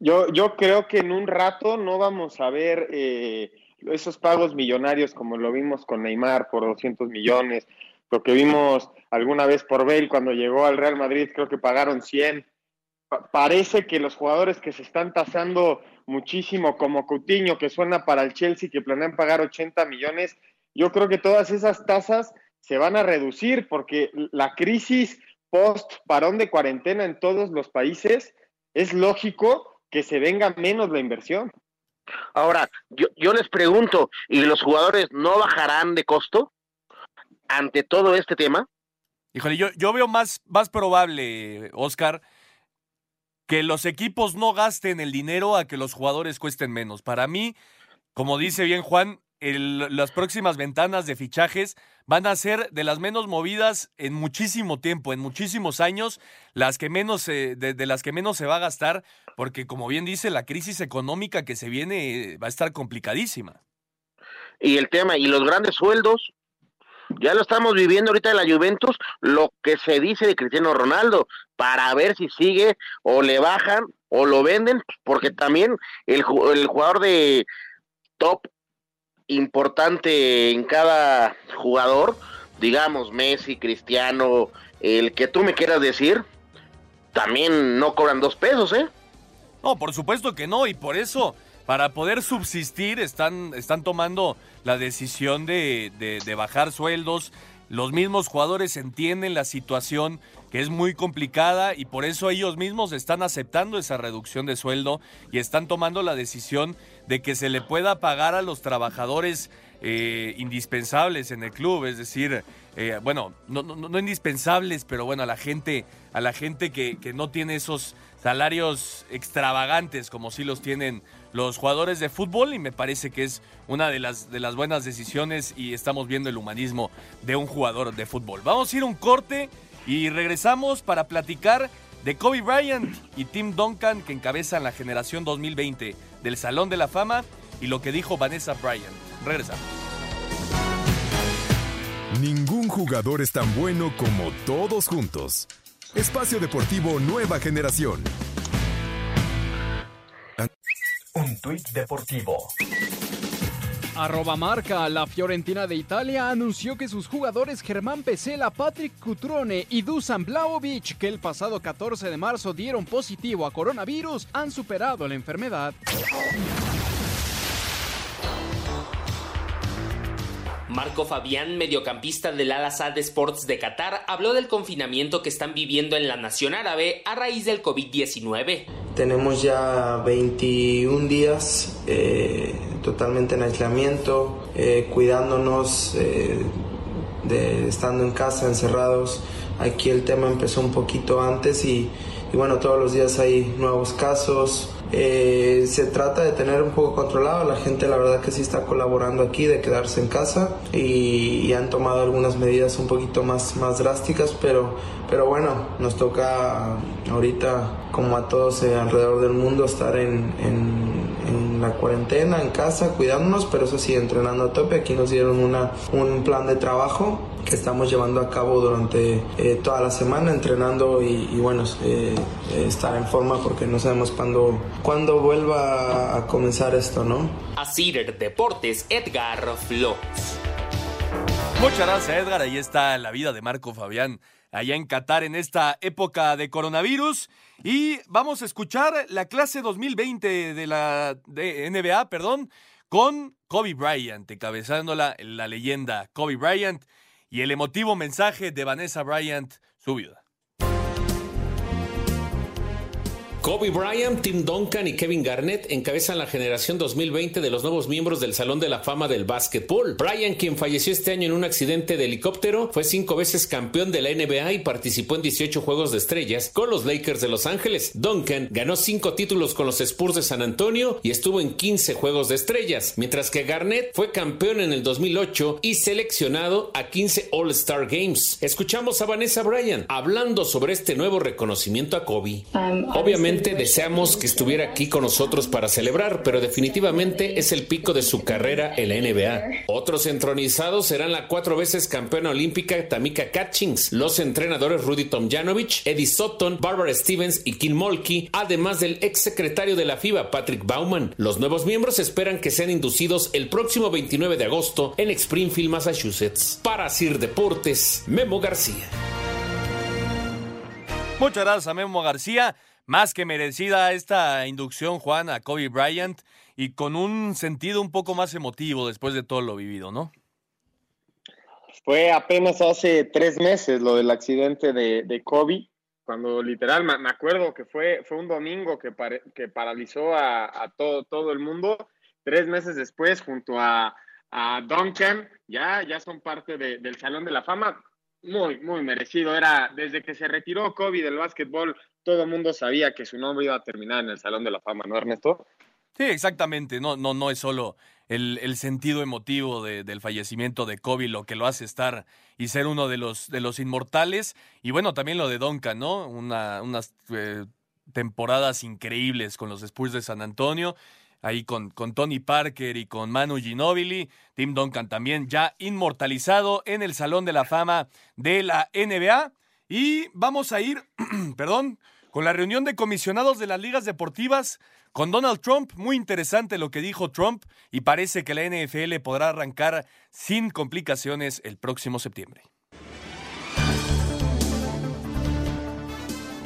Yo, yo creo que en un rato no vamos a ver eh, esos pagos millonarios como lo vimos con Neymar por 200 millones, lo que vimos alguna vez por Bale cuando llegó al Real Madrid, creo que pagaron 100. parece que los jugadores que se están tasando muchísimo, como Coutinho, que suena para el Chelsea, que planean pagar 80 millones, yo creo que todas esas tasas se van a reducir porque la crisis post parón de cuarentena en todos los países es lógico que se venga menos la inversión. Ahora, yo, yo les pregunto, ¿y los jugadores no bajarán de costo ante todo este tema? Híjole, yo, yo veo más, más probable, Oscar, que los equipos no gasten el dinero a que los jugadores cuesten menos. Para mí, como dice bien Juan, las próximas ventanas de fichajes van a ser de las menos movidas en muchísimo tiempo, en muchísimos años, las que menos de, las que menos se va a gastar, porque como bien dice, la crisis económica que se viene eh, va a estar complicadísima. Y el tema, y los grandes sueldos, ya lo estamos viviendo ahorita en la Juventus, lo que se dice de Cristiano Ronaldo, para ver si sigue o le bajan o lo venden, porque también el, el jugador de top importante en cada jugador, digamos Messi, Cristiano, el que tú me quieras decir, también no cobran dos pesos, ¿eh? No, por supuesto que no, y por eso, para poder subsistir, están, están tomando la decisión de, de bajar sueldos. Los mismos jugadores entienden la situación que es muy complicada y por eso ellos mismos están aceptando esa reducción de sueldo y están tomando la decisión de que se le pueda pagar a los trabajadores eh, indispensables en el club, es decir, eh, bueno, no, no, indispensables, pero bueno, a la gente, a la gente que, que no tiene esos salarios extravagantes como sí los tienen los jugadores de fútbol y me parece que es una de las, de las buenas decisiones y estamos viendo el humanismo de un jugador de fútbol. Vamos a ir un corte y regresamos para platicar de Kobe Bryant y Tim Duncan que encabezan la generación 2020 del Salón de la Fama y lo que dijo Vanessa Bryant. Regresamos. Ningún jugador es tan bueno como todos juntos. Espacio Deportivo Nueva Generación. Un tuit deportivo Arroba marca, la Fiorentina de Italia anunció que sus jugadores Germán Pesela, Patrick Cutrone y Dusan Blaovic, que el pasado 14 de marzo dieron positivo a coronavirus, han superado la enfermedad. Marco Fabián, mediocampista del Al Sadd Sports de Qatar, habló del confinamiento que están viviendo en la nación árabe a raíz del COVID-19. Tenemos ya 21 días eh, totalmente en aislamiento, eh, cuidándonos, eh, de, estando en casa, encerrados. Aquí el tema empezó un poquito antes y bueno, todos los días hay nuevos casos. Eh, se trata de tener un poco controlado, la gente la verdad que sí está colaborando aquí, de quedarse en casa y, han tomado algunas medidas un poquito más, más drásticas, pero, pero bueno, nos toca ahorita, como a todos eh, alrededor del mundo, estar en, en, en, la cuarentena, en casa, cuidándonos, pero eso sí, entrenando a tope. Aquí nos dieron una, un plan de trabajo que estamos llevando a cabo durante eh, toda la semana, entrenando y, y bueno, eh, estar en forma porque no sabemos cuándo, cuándo vuelva a comenzar esto, ¿no? Así Deportes, Edgar Flores. Muchas gracias, Edgar. Ahí está la vida de Marco Fabián allá en Qatar en esta época de coronavirus. Y vamos a escuchar la clase 2020 de la de NBA, perdón, con Kobe Bryant, encabezando la, la leyenda Kobe Bryant y el emotivo mensaje de Vanessa Bryant, su viuda. Kobe Bryant, Tim Duncan y Kevin Garnett encabezan la generación 2020 de los nuevos miembros del Salón de la Fama del Básquetbol. Bryant, quien falleció este año en un accidente de helicóptero, fue cinco veces campeón de la NBA y participó en 18 Juegos de Estrellas con los Lakers de Los Ángeles. Duncan ganó cinco títulos con los Spurs de San Antonio y estuvo en 15 Juegos de Estrellas, mientras que Garnett fue campeón en el 2008 y seleccionado a 15 All-Star Games. Escuchamos a Vanessa Bryant hablando sobre este nuevo reconocimiento a Kobe. Um, Obviamente, deseamos que estuviera aquí con nosotros para celebrar, pero definitivamente es el pico de su carrera en la NBA. Otros entronizados serán la cuatro veces campeona olímpica Tamika Catchings, los entrenadores Rudy Tomjanovich, Eddie Sutton, Barbara Stevens y Kim Mulkey, además del ex secretario de la FIBA Patrick Bauman. Los nuevos miembros esperan que sean inducidos el próximo 29 de agosto en Springfield, Massachusetts. Para Sir Deportes, Memo García. Muchas gracias Memo García. Más que merecida esta inducción, Juan, a Kobe Bryant y con un sentido un poco más emotivo después de todo lo vivido, ¿no? Fue apenas hace tres meses lo del accidente de, Kobe, cuando literal me, acuerdo que fue, fue un domingo que, que paralizó a, todo, todo el mundo. Tres meses después, junto a, Duncan, ya, ya son parte de, del Salón de la Fama. Muy, muy merecido. Era desde que se retiró Kobe del básquetbol, todo el mundo sabía que su nombre iba a terminar en el Salón de la Fama, ¿no, Ernesto? Sí, exactamente. No, no, no es solo el, el sentido emotivo de, del fallecimiento de Kobe lo que lo hace estar y ser uno de los, de los inmortales. Y bueno, también lo de Duncan, ¿no? Una, unas eh, temporadas increíbles con los Spurs de San Antonio. Ahí con, con Tony Parker y con Manu Ginobili. Tim Duncan también ya inmortalizado en el Salón de la Fama de la NBA. Y vamos a ir, perdón, con la reunión de comisionados de las ligas deportivas con Donald Trump. Muy interesante lo que dijo Trump y parece que la NFL podrá arrancar sin complicaciones el próximo septiembre.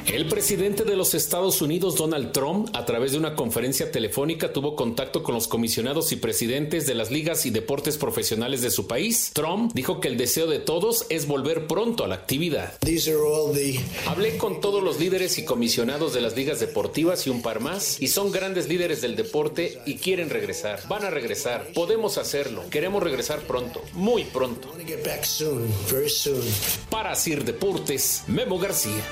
El presidente de los Estados Unidos, Donald Trump, a través de una conferencia telefónica tuvo contacto con los comisionados y presidentes de las ligas y deportes profesionales de su país. Trump dijo que el deseo de todos es volver pronto a la actividad. Hablé con todos los líderes y comisionados de las ligas deportivas y un par más, y son grandes líderes del deporte y quieren regresar. Van a regresar. Podemos hacerlo. Queremos regresar pronto, muy pronto. Para Sir Deportes, Memo García.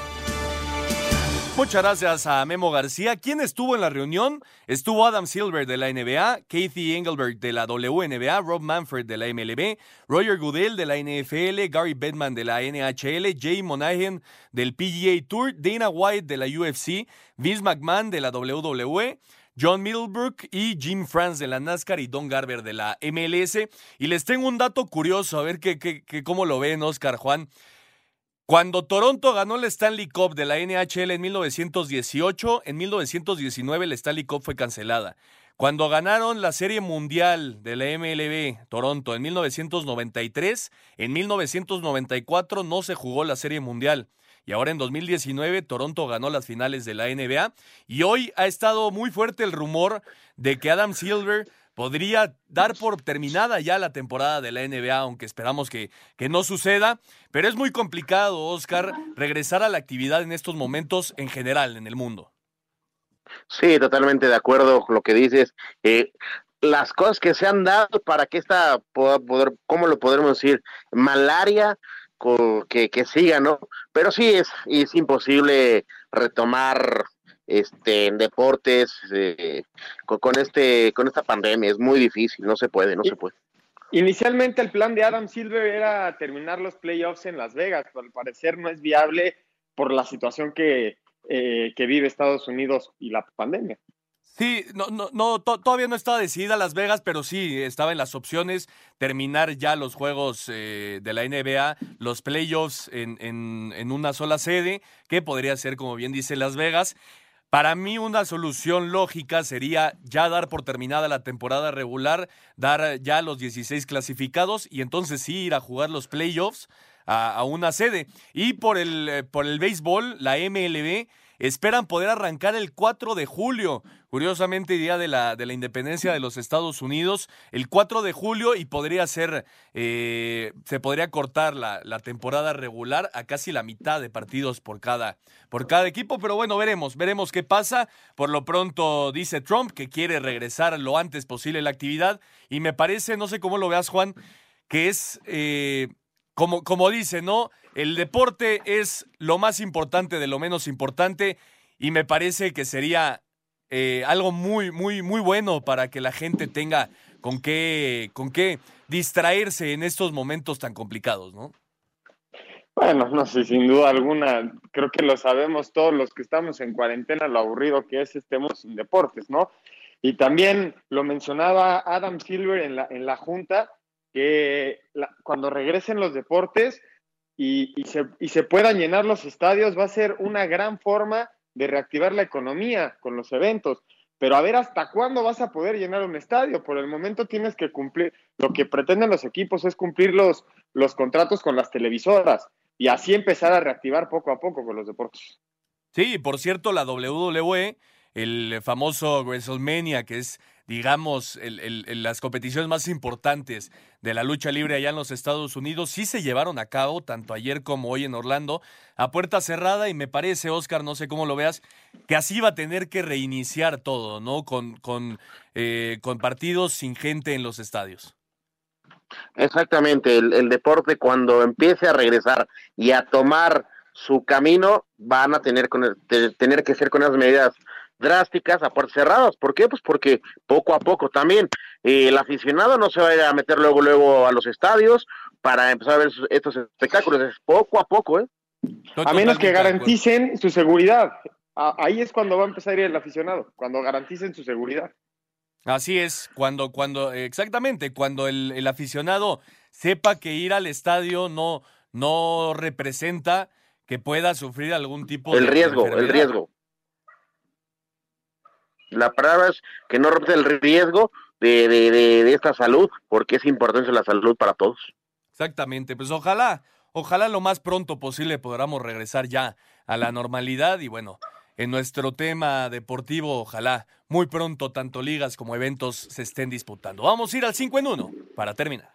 Muchas gracias a Memo García. ¿Quién estuvo en la reunión? Estuvo Adam Silver de la NBA, Kathy Engelberg de la WNBA, Rob Manfred de la MLB, Roger Goodell de la NFL, Gary Bettman de la NHL, Jay Monahan del PGA Tour, Dana White de la UFC, Vince McMahon de la WWE. John Middlebrook y Jim France de la NASCAR y Don Garber de la MLS. Y les tengo un dato curioso, a ver que, que, que cómo lo ven, Oscar Juan. Cuando Toronto ganó el Stanley Cup de la NHL en 1918, en 1919 el Stanley Cup fue cancelada. Cuando ganaron la Serie Mundial de la MLB Toronto en 1993, en 1994 no se jugó la Serie Mundial. Y ahora en 2019 Toronto ganó las finales de la NBA. Y hoy ha estado muy fuerte el rumor de que Adam Silver podría dar por terminada ya la temporada de la NBA, aunque esperamos que, que no suceda. Pero es muy complicado, Oscar, regresar a la actividad en estos momentos en general en el mundo. Sí, totalmente de acuerdo con lo que dices. Eh, las cosas que se han dado para que esta poder, ¿cómo lo podremos decir? Malaria que, que siga, ¿no? Pero sí es, es imposible retomar este en deportes eh, con, este con esta pandemia es muy difícil no se puede no se puede inicialmente el plan de Adam Silver era terminar los playoffs en Las Vegas pero al parecer no es viable por la situación que, eh, que vive Estados Unidos y la pandemia Sí, no, no, no todavía no estaba decidida Las Vegas, pero sí estaba en las opciones terminar ya los juegos eh, de la NBA, los playoffs en, en, en, una sola sede, que podría ser, como bien dice Las Vegas. Para mí una solución lógica sería ya dar por terminada la temporada regular, dar ya los 16 clasificados y entonces sí ir a jugar los playoffs a, a una sede. Y por el, eh, por el béisbol, la MLB esperan poder arrancar el 4 de julio, curiosamente día de la, de la independencia de los Estados Unidos, el 4 de julio y podría ser, eh, se podría cortar la, la, temporada regular a casi la mitad de partidos por cada, por cada equipo, pero bueno, veremos, veremos qué pasa. Por lo pronto dice Trump que quiere regresar lo antes posible la actividad y me parece, no sé cómo lo veas Juan, que es... Eh, como, como dice, ¿no? El deporte es lo más importante de lo menos importante y me parece que sería eh, algo muy, muy, muy bueno para que la gente tenga con qué, con qué distraerse en estos momentos tan complicados, ¿no? Bueno, no sé, sin duda alguna, creo que lo sabemos todos los que estamos en cuarentena, lo aburrido que es estemos sin deportes, ¿no? Y también lo mencionaba Adam Silver en la, en la junta, que cuando regresen los deportes y, se, y se puedan llenar los estadios, va a ser una gran forma de reactivar la economía con los eventos. Pero a ver hasta cuándo vas a poder llenar un estadio. Por el momento tienes que cumplir, lo que pretenden los equipos es cumplir los, los contratos con las televisoras y así empezar a reactivar poco a poco con los deportes. Sí, por cierto, la WWE, el famoso WrestleMania, que es digamos, el, las competiciones más importantes de la lucha libre allá en los Estados Unidos sí se llevaron a cabo, tanto ayer como hoy en Orlando, a puerta cerrada y me parece, Oscar, no sé cómo lo veas, que así va a tener que reiniciar todo, ¿no? Con, con, eh, con partidos sin gente en los estadios. Exactamente, el, el deporte cuando empiece a regresar y a tomar su camino van a tener, con, tener que ser con unas medidas drásticas a puertas cerradas. ¿Por qué? Pues porque poco a poco también eh, el aficionado no se va a meter luego luego a los estadios para empezar a ver estos espectáculos. Es poco a poco, ¿eh? a menos que garanticen su seguridad. ahí es cuando va a empezar a ir el aficionado, cuando garanticen su seguridad. Así es, cuando, cuando, exactamente, cuando el, el aficionado sepa que ir al estadio no, no representa que pueda sufrir algún tipo el de riesgo, el riesgo. La palabra es que no rompe el riesgo de, de, de, esta salud, porque es importante la salud para todos. Exactamente, pues ojalá, ojalá lo más pronto posible podamos regresar ya a la normalidad y bueno, en nuestro tema deportivo, ojalá muy pronto tanto ligas como eventos se estén disputando. Vamos a ir al 5 en 1 para terminar.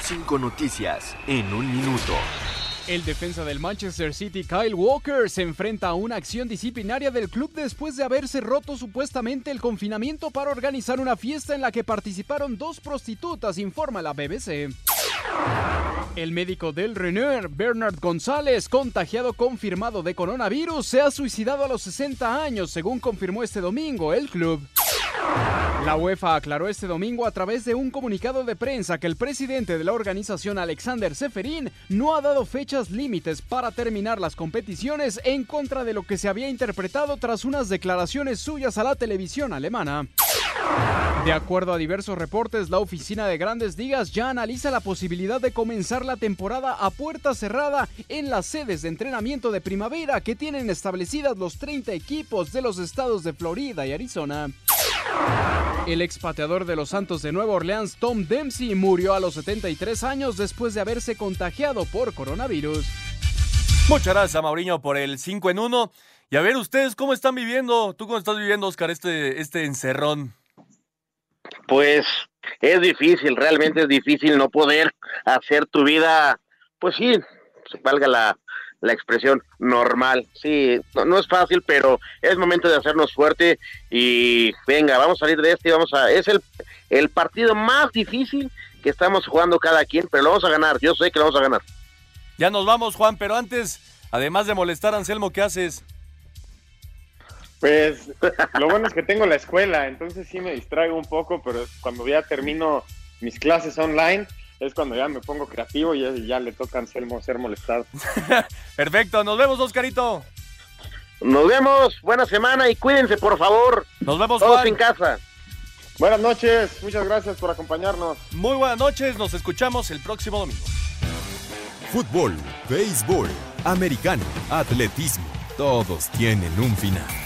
Cinco noticias en un minuto. El defensa del Manchester City, Kyle Walker, se enfrenta a una acción disciplinaria del club después de haberse roto supuestamente el confinamiento para organizar una fiesta en la que participaron dos prostitutas, informa la BBC. El médico del Renner, Bernard González, contagiado confirmado de coronavirus, se ha suicidado a los 60 años, según confirmó este domingo el club. La UEFA aclaró este domingo a través de un comunicado de prensa que el presidente de la organización Alexander Seferin no ha dado fechas límites para terminar las competiciones en contra de lo que se había interpretado tras unas declaraciones suyas a la televisión alemana. De acuerdo a diversos reportes, la oficina de grandes ligas ya analiza la posibilidad de comenzar la temporada a puerta cerrada en las sedes de entrenamiento de primavera que tienen establecidas los 30 equipos de los estados de Florida y Arizona. El expateador de los Santos de Nueva Orleans, Tom Dempsey, murió a los 73 años después de haberse contagiado por coronavirus. Muchas gracias, Mauriño, por el 5 en 1. Y a ver, ustedes, ¿cómo están viviendo? ¿Tú cómo estás viviendo, Oscar, este, este encerrón? Pues es difícil, realmente es difícil no poder hacer tu vida, pues sí, valga la, la expresión normal. Sí, no, no, es fácil, pero es momento de hacernos fuerte y venga, vamos a salir de este y vamos a... Es el, el partido más difícil que estamos jugando cada quien, pero lo vamos a ganar, yo sé que lo vamos a ganar. Ya nos vamos, Juan, pero antes, además de molestar a Anselmo, ¿qué haces? Pues lo bueno es que tengo la escuela, entonces sí me distraigo un poco, pero cuando ya termino mis clases online es cuando ya me pongo creativo y ya, le toca a Anselmo ser molestado. Perfecto, nos vemos, Oscarito. Nos vemos, buena semana y cuídense, por favor. Nos vemos, Todos Juan. en casa. Buenas noches, muchas gracias por acompañarnos. Muy buenas noches, nos escuchamos el próximo domingo. Fútbol, béisbol, americano, atletismo, todos tienen un final.